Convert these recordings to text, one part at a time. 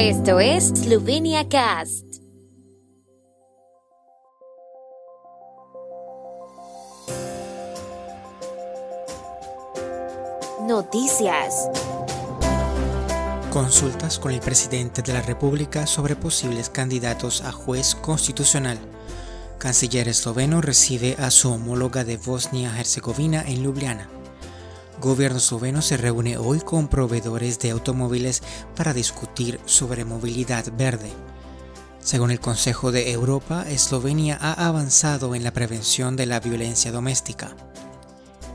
Esto es Slovenia Cast. Noticias. Consultas con el presidente de la República sobre posibles candidatos a juez constitucional. Canciller esloveno recibe a su homóloga de Bosnia-Herzegovina en Ljubljana. Gobierno esloveno se reúne hoy con proveedores de automóviles para discutir sobre movilidad verde. Según el Consejo de Europa, Eslovenia ha avanzado en la prevención de la violencia doméstica.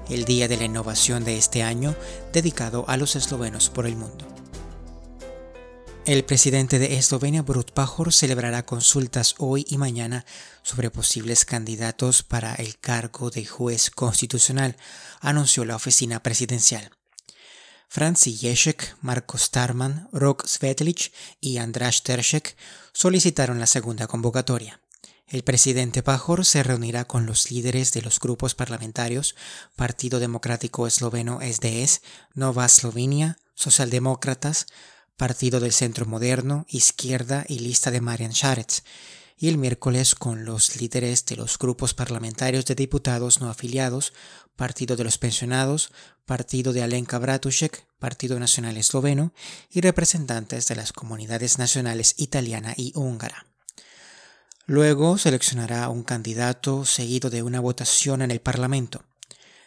El Día de la Innovación de este año, dedicado a los eslovenos por el mundo. El presidente de Eslovenia, Borut Pajor, celebrará consultas hoy y mañana sobre posibles candidatos para el cargo de juez constitucional, anunció la oficina presidencial. Franci Ješek, Marko Starman, Rok Svetlic y Andras Teršek solicitaron la segunda convocatoria. El presidente Pajor se reunirá con los líderes de los grupos parlamentarios Partido Democrático Esloveno SDS, Nova Slovenia, Socialdemócratas, Partido del Centro Moderno, Izquierda y lista de Marian Šarec, y el miércoles con los líderes de los grupos parlamentarios de diputados no afiliados, Partido de los Pensionados, Partido de Alenka Bratušek, Partido Nacional Esloveno y representantes de las comunidades nacionales italiana y húngara. Luego seleccionará un candidato seguido de una votación en el Parlamento.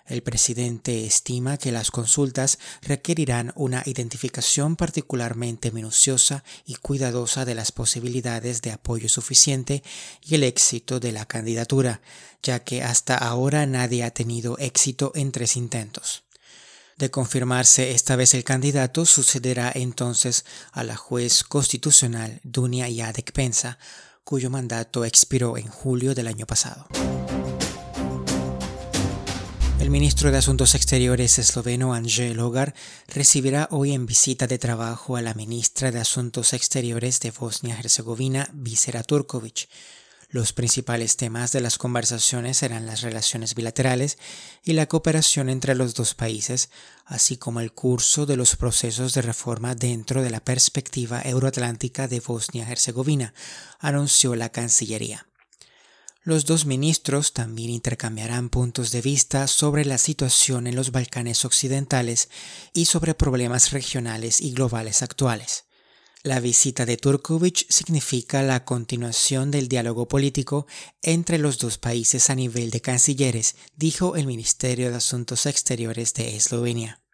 El presidente estima que las consultas requerirán una identificación particularmente minuciosa y cuidadosa de las posibilidades de apoyo suficiente y el éxito de la candidatura, ya que hasta ahora nadie ha tenido éxito en tres intentos. De confirmarse esta vez el candidato, sucederá entonces a la juez constitucional Dunia Yadek Pensa, cuyo mandato expiró en julio del año pasado. El ministro de Asuntos Exteriores esloveno Angel Logar recibirá hoy en visita de trabajo a la ministra de Asuntos Exteriores de Bosnia-Herzegovina, Visera Turkovic. Los principales temas de las conversaciones serán las relaciones bilaterales y la cooperación entre los dos países, así como el curso de los procesos de reforma dentro de la perspectiva euroatlántica de Bosnia-Herzegovina, anunció la Cancillería. Los dos ministros también intercambiarán puntos de vista sobre la situación en los Balcanes occidentales y sobre problemas regionales y globales actuales. La visita de Turkovic significa la continuación del diálogo político entre los dos países a nivel de cancilleres, dijo el Ministerio de Asuntos Exteriores de Eslovenia.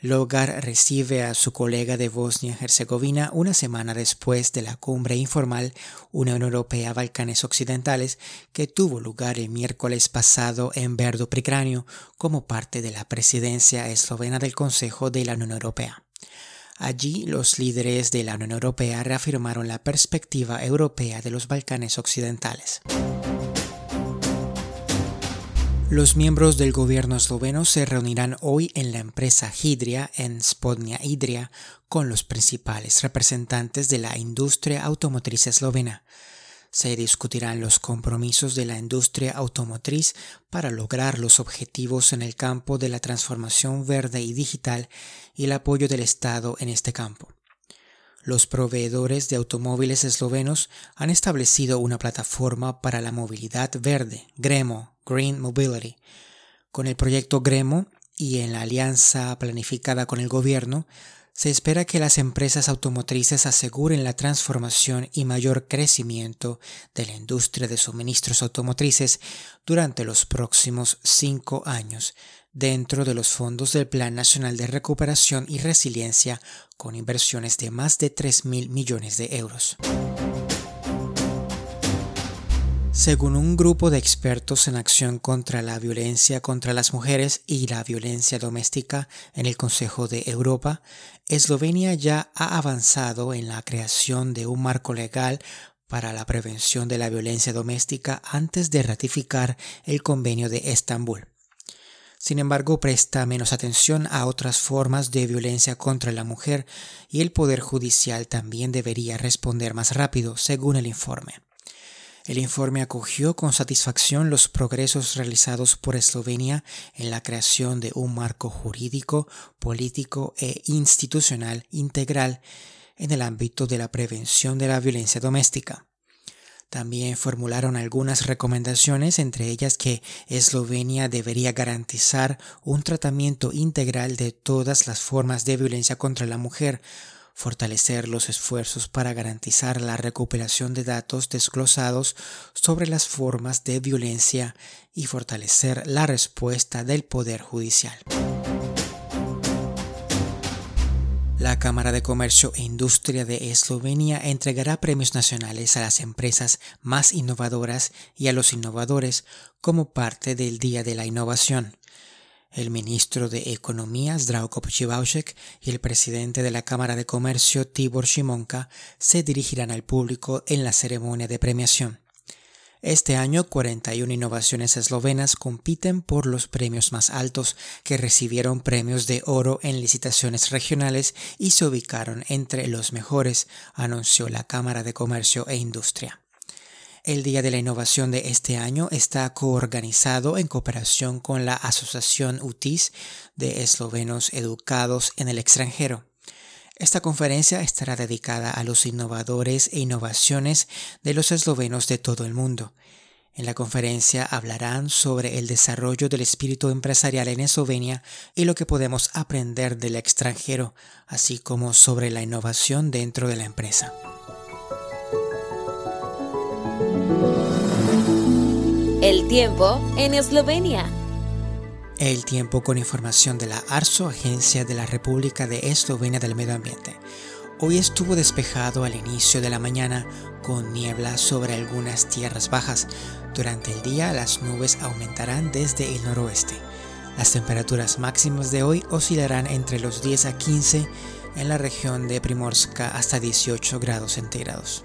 Logar recibe a su colega de Bosnia-Herzegovina una semana después de la cumbre informal Unión Europea-Balcanes Occidentales que tuvo lugar el miércoles pasado en Verdo Pricranio como parte de la presidencia eslovena del Consejo de la Unión Europea. Allí los líderes de la Unión Europea reafirmaron la perspectiva europea de los Balcanes Occidentales. Los miembros del gobierno esloveno se reunirán hoy en la empresa Hidria en Spodnia Idria con los principales representantes de la industria automotriz eslovena. Se discutirán los compromisos de la industria automotriz para lograr los objetivos en el campo de la transformación verde y digital y el apoyo del Estado en este campo. Los proveedores de automóviles eslovenos han establecido una plataforma para la movilidad verde, Gremo, Green Mobility. Con el proyecto Gremo y en la alianza planificada con el gobierno, se espera que las empresas automotrices aseguren la transformación y mayor crecimiento de la industria de suministros automotrices durante los próximos cinco años, dentro de los fondos del Plan Nacional de Recuperación y Resiliencia, con inversiones de más de 3 mil millones de euros. Según un grupo de expertos en acción contra la violencia contra las mujeres y la violencia doméstica en el Consejo de Europa, Eslovenia ya ha avanzado en la creación de un marco legal para la prevención de la violencia doméstica antes de ratificar el convenio de Estambul. Sin embargo, presta menos atención a otras formas de violencia contra la mujer y el Poder Judicial también debería responder más rápido, según el informe. El informe acogió con satisfacción los progresos realizados por Eslovenia en la creación de un marco jurídico, político e institucional integral en el ámbito de la prevención de la violencia doméstica. También formularon algunas recomendaciones, entre ellas que Eslovenia debería garantizar un tratamiento integral de todas las formas de violencia contra la mujer, fortalecer los esfuerzos para garantizar la recuperación de datos desglosados sobre las formas de violencia y fortalecer la respuesta del Poder Judicial. La Cámara de Comercio e Industria de Eslovenia entregará premios nacionales a las empresas más innovadoras y a los innovadores como parte del Día de la Innovación. El ministro de Economía, Zdravko Pochivaushek, y el presidente de la Cámara de Comercio, Tibor Shimonka, se dirigirán al público en la ceremonia de premiación. Este año, 41 innovaciones eslovenas compiten por los premios más altos, que recibieron premios de oro en licitaciones regionales y se ubicaron entre los mejores, anunció la Cámara de Comercio e Industria. El Día de la Innovación de este año está coorganizado en cooperación con la Asociación UTIS de Eslovenos Educados en el extranjero. Esta conferencia estará dedicada a los innovadores e innovaciones de los eslovenos de todo el mundo. En la conferencia hablarán sobre el desarrollo del espíritu empresarial en Eslovenia y lo que podemos aprender del extranjero, así como sobre la innovación dentro de la empresa. El tiempo en Eslovenia. El tiempo con información de la ARSO, Agencia de la República de Eslovenia del Medio Ambiente. Hoy estuvo despejado al inicio de la mañana con niebla sobre algunas tierras bajas. Durante el día las nubes aumentarán desde el noroeste. Las temperaturas máximas de hoy oscilarán entre los 10 a 15 en la región de Primorska hasta 18 grados centígrados.